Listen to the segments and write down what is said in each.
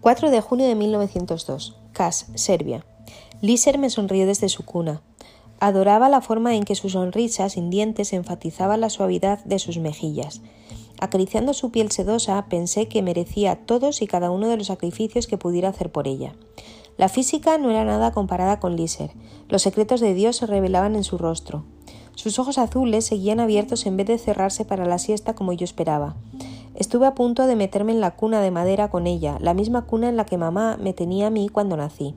4 de junio de 1902. Kas, Serbia. Liser me sonrió desde su cuna. Adoraba la forma en que su sonrisa sin dientes enfatizaba la suavidad de sus mejillas. Acariciando su piel sedosa, pensé que merecía todos y cada uno de los sacrificios que pudiera hacer por ella. La física no era nada comparada con Liser. Los secretos de Dios se revelaban en su rostro. Sus ojos azules seguían abiertos en vez de cerrarse para la siesta como yo esperaba. Estuve a punto de meterme en la cuna de madera con ella, la misma cuna en la que mamá me tenía a mí cuando nací.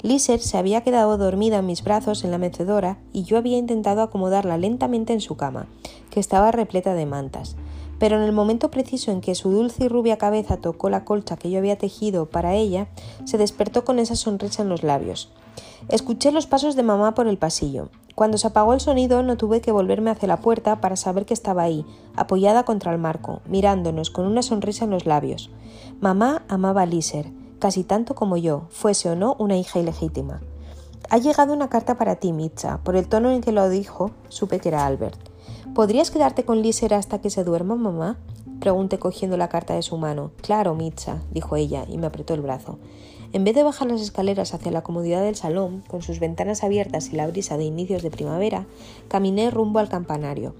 Liser se había quedado dormida en mis brazos en la mecedora y yo había intentado acomodarla lentamente en su cama, que estaba repleta de mantas. Pero en el momento preciso en que su dulce y rubia cabeza tocó la colcha que yo había tejido para ella, se despertó con esa sonrisa en los labios. Escuché los pasos de mamá por el pasillo. Cuando se apagó el sonido no tuve que volverme hacia la puerta para saber que estaba ahí, apoyada contra el marco, mirándonos con una sonrisa en los labios. Mamá amaba a Liser, casi tanto como yo, fuese o no una hija ilegítima. Ha llegado una carta para ti, Mitcha. Por el tono en que lo dijo, supe que era Albert. ¿Podrías quedarte con Liser hasta que se duerma, mamá? Pregunté cogiendo la carta de su mano. Claro, Mitcha, dijo ella, y me apretó el brazo. En vez de bajar las escaleras hacia la comodidad del salón, con sus ventanas abiertas y la brisa de inicios de primavera, caminé rumbo al campanario.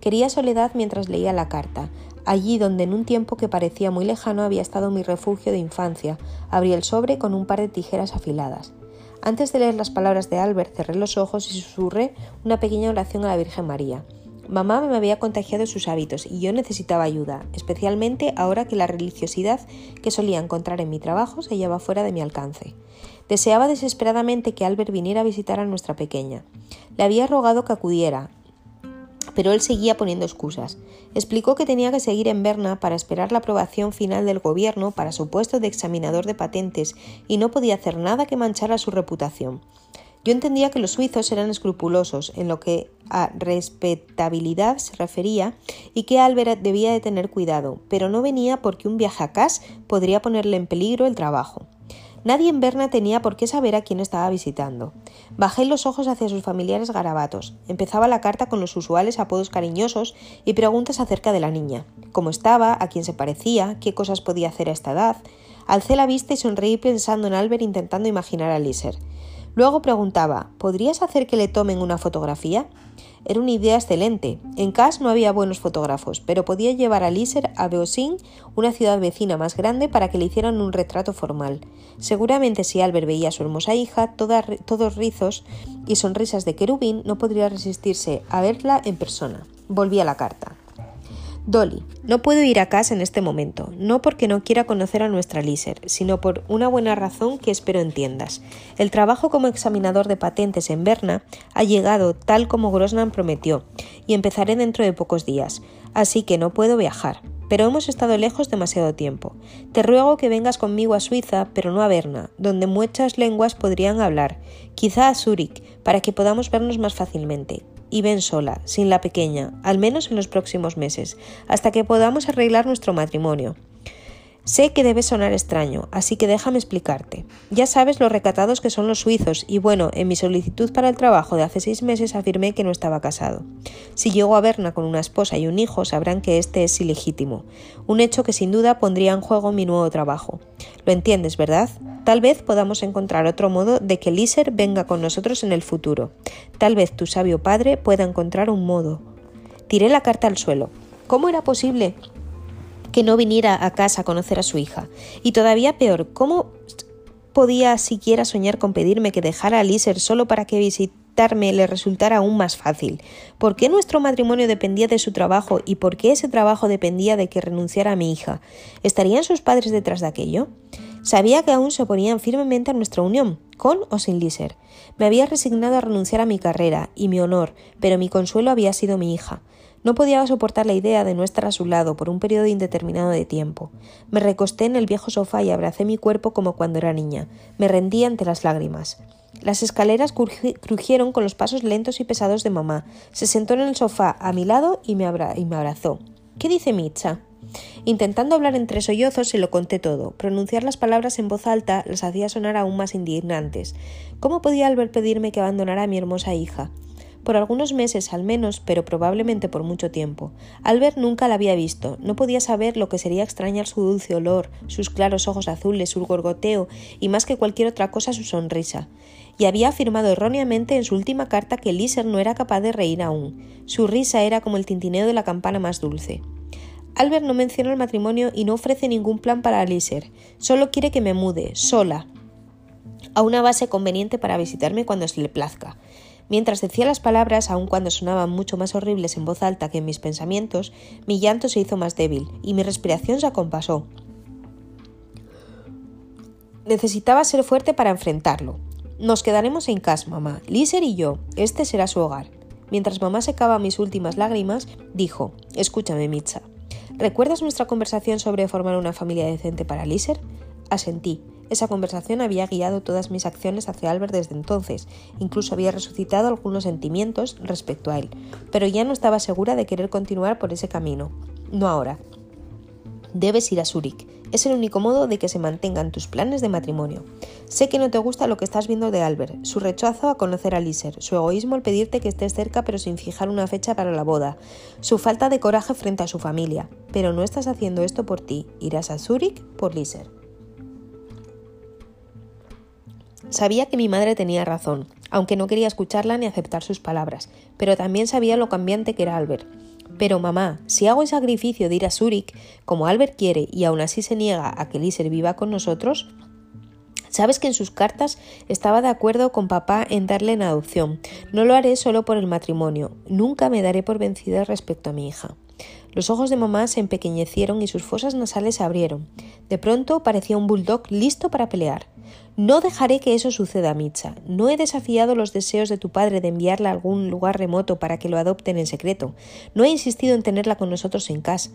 Quería soledad mientras leía la carta, allí donde en un tiempo que parecía muy lejano había estado mi refugio de infancia. Abrí el sobre con un par de tijeras afiladas. Antes de leer las palabras de Albert, cerré los ojos y susurré una pequeña oración a la Virgen María. Mamá me había contagiado sus hábitos y yo necesitaba ayuda, especialmente ahora que la religiosidad que solía encontrar en mi trabajo se hallaba fuera de mi alcance. Deseaba desesperadamente que Albert viniera a visitar a nuestra pequeña. Le había rogado que acudiera, pero él seguía poniendo excusas. Explicó que tenía que seguir en Berna para esperar la aprobación final del gobierno para su puesto de examinador de patentes y no podía hacer nada que manchara su reputación. Yo entendía que los suizos eran escrupulosos en lo que a respetabilidad se refería y que Albert debía de tener cuidado, pero no venía porque un viaje a Cass podría ponerle en peligro el trabajo. Nadie en Berna tenía por qué saber a quién estaba visitando. Bajé los ojos hacia sus familiares garabatos. Empezaba la carta con los usuales apodos cariñosos y preguntas acerca de la niña. Cómo estaba, a quién se parecía, qué cosas podía hacer a esta edad. Alcé la vista y sonreí pensando en Albert intentando imaginar a Liser. Luego preguntaba ¿Podrías hacer que le tomen una fotografía? Era una idea excelente. En Cas no había buenos fotógrafos, pero podía llevar a Liser a Beosin, una ciudad vecina más grande, para que le hicieran un retrato formal. Seguramente si Albert veía a su hermosa hija, todos rizos y sonrisas de querubín, no podría resistirse a verla en persona. Volví a la carta. Dolly, no puedo ir a casa en este momento, no porque no quiera conocer a nuestra Liser, sino por una buena razón que espero entiendas. El trabajo como examinador de patentes en Berna ha llegado tal como Grosnan prometió, y empezaré dentro de pocos días, así que no puedo viajar. Pero hemos estado lejos demasiado tiempo. Te ruego que vengas conmigo a Suiza, pero no a Berna, donde muchas lenguas podrían hablar, quizá a Zúrich, para que podamos vernos más fácilmente y ven sola, sin la pequeña, al menos en los próximos meses, hasta que podamos arreglar nuestro matrimonio. Sé que debe sonar extraño, así que déjame explicarte. Ya sabes lo recatados que son los suizos, y bueno, en mi solicitud para el trabajo de hace seis meses afirmé que no estaba casado. Si llego a Berna con una esposa y un hijo, sabrán que este es ilegítimo, un hecho que sin duda pondría en juego mi nuevo trabajo. Lo entiendes, ¿verdad? Tal vez podamos encontrar otro modo de que Liser venga con nosotros en el futuro. Tal vez tu sabio padre pueda encontrar un modo. Tiré la carta al suelo. ¿Cómo era posible que no viniera a casa a conocer a su hija. Y todavía peor, ¿cómo podía siquiera soñar con pedirme que dejara a Liser solo para que visitarme le resultara aún más fácil? ¿Por qué nuestro matrimonio dependía de su trabajo y por qué ese trabajo dependía de que renunciara a mi hija? ¿Estarían sus padres detrás de aquello? Sabía que aún se oponían firmemente a nuestra unión, con o sin Liser. Me había resignado a renunciar a mi carrera y mi honor, pero mi consuelo había sido mi hija. No podía soportar la idea de no estar a su lado por un periodo indeterminado de tiempo. Me recosté en el viejo sofá y abracé mi cuerpo como cuando era niña. Me rendí ante las lágrimas. Las escaleras crujieron con los pasos lentos y pesados de mamá. Se sentó en el sofá a mi lado y me, y me abrazó. ¿Qué dice Mitcha? Intentando hablar entre sollozos se lo conté todo. Pronunciar las palabras en voz alta las hacía sonar aún más indignantes. ¿Cómo podía Albert pedirme que abandonara a mi hermosa hija? Por algunos meses al menos, pero probablemente por mucho tiempo. Albert nunca la había visto, no podía saber lo que sería extrañar su dulce olor, sus claros ojos azules, su gorgoteo y más que cualquier otra cosa su sonrisa. Y había afirmado erróneamente en su última carta que Liser no era capaz de reír aún. Su risa era como el tintineo de la campana más dulce. Albert no menciona el matrimonio y no ofrece ningún plan para Liser. Solo quiere que me mude, sola, a una base conveniente para visitarme cuando se le plazca. Mientras decía las palabras, aun cuando sonaban mucho más horribles en voz alta que en mis pensamientos, mi llanto se hizo más débil y mi respiración se acompasó. Necesitaba ser fuerte para enfrentarlo. Nos quedaremos en casa, mamá. Liser y yo. Este será su hogar. Mientras mamá secaba mis últimas lágrimas, dijo: Escúchame, Mitza. ¿Recuerdas nuestra conversación sobre formar una familia decente para Liser? Asentí. Esa conversación había guiado todas mis acciones hacia Albert desde entonces, incluso había resucitado algunos sentimientos respecto a él, pero ya no estaba segura de querer continuar por ese camino. No ahora. Debes ir a Zúrich. Es el único modo de que se mantengan tus planes de matrimonio. Sé que no te gusta lo que estás viendo de Albert, su rechazo a conocer a Liser, su egoísmo al pedirte que estés cerca pero sin fijar una fecha para la boda, su falta de coraje frente a su familia. Pero no estás haciendo esto por ti, irás a Zúrich por Liser. Sabía que mi madre tenía razón, aunque no quería escucharla ni aceptar sus palabras, pero también sabía lo cambiante que era Albert. Pero mamá, si hago el sacrificio de ir a Zúrich, como Albert quiere, y aún así se niega a que Liser viva con nosotros, Sabes que en sus cartas estaba de acuerdo con papá en darle en adopción. No lo haré solo por el matrimonio. Nunca me daré por vencida respecto a mi hija. Los ojos de mamá se empequeñecieron y sus fosas nasales se abrieron. De pronto parecía un bulldog listo para pelear. No dejaré que eso suceda, Mitza. No he desafiado los deseos de tu padre de enviarla a algún lugar remoto para que lo adopten en secreto. No he insistido en tenerla con nosotros en casa.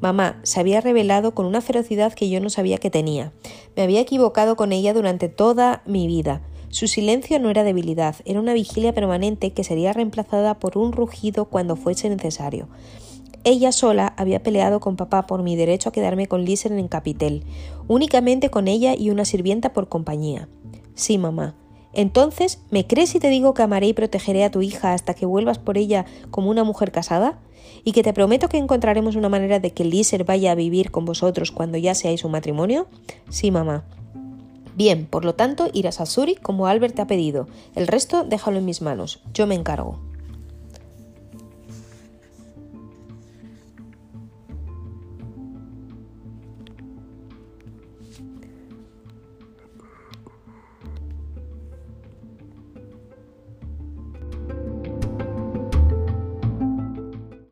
Mamá se había revelado con una ferocidad que yo no sabía que tenía. Me había equivocado con ella durante toda mi vida. Su silencio no era debilidad, era una vigilia permanente que sería reemplazada por un rugido cuando fuese necesario. Ella sola había peleado con papá por mi derecho a quedarme con Liser en Capitel, únicamente con ella y una sirvienta por compañía. Sí, mamá. Entonces, ¿me crees si te digo que amaré y protegeré a tu hija hasta que vuelvas por ella como una mujer casada? ¿Y que te prometo que encontraremos una manera de que Liser vaya a vivir con vosotros cuando ya seáis un matrimonio? Sí, mamá. Bien, por lo tanto, irás a Zurich como Albert te ha pedido. El resto déjalo en mis manos. Yo me encargo.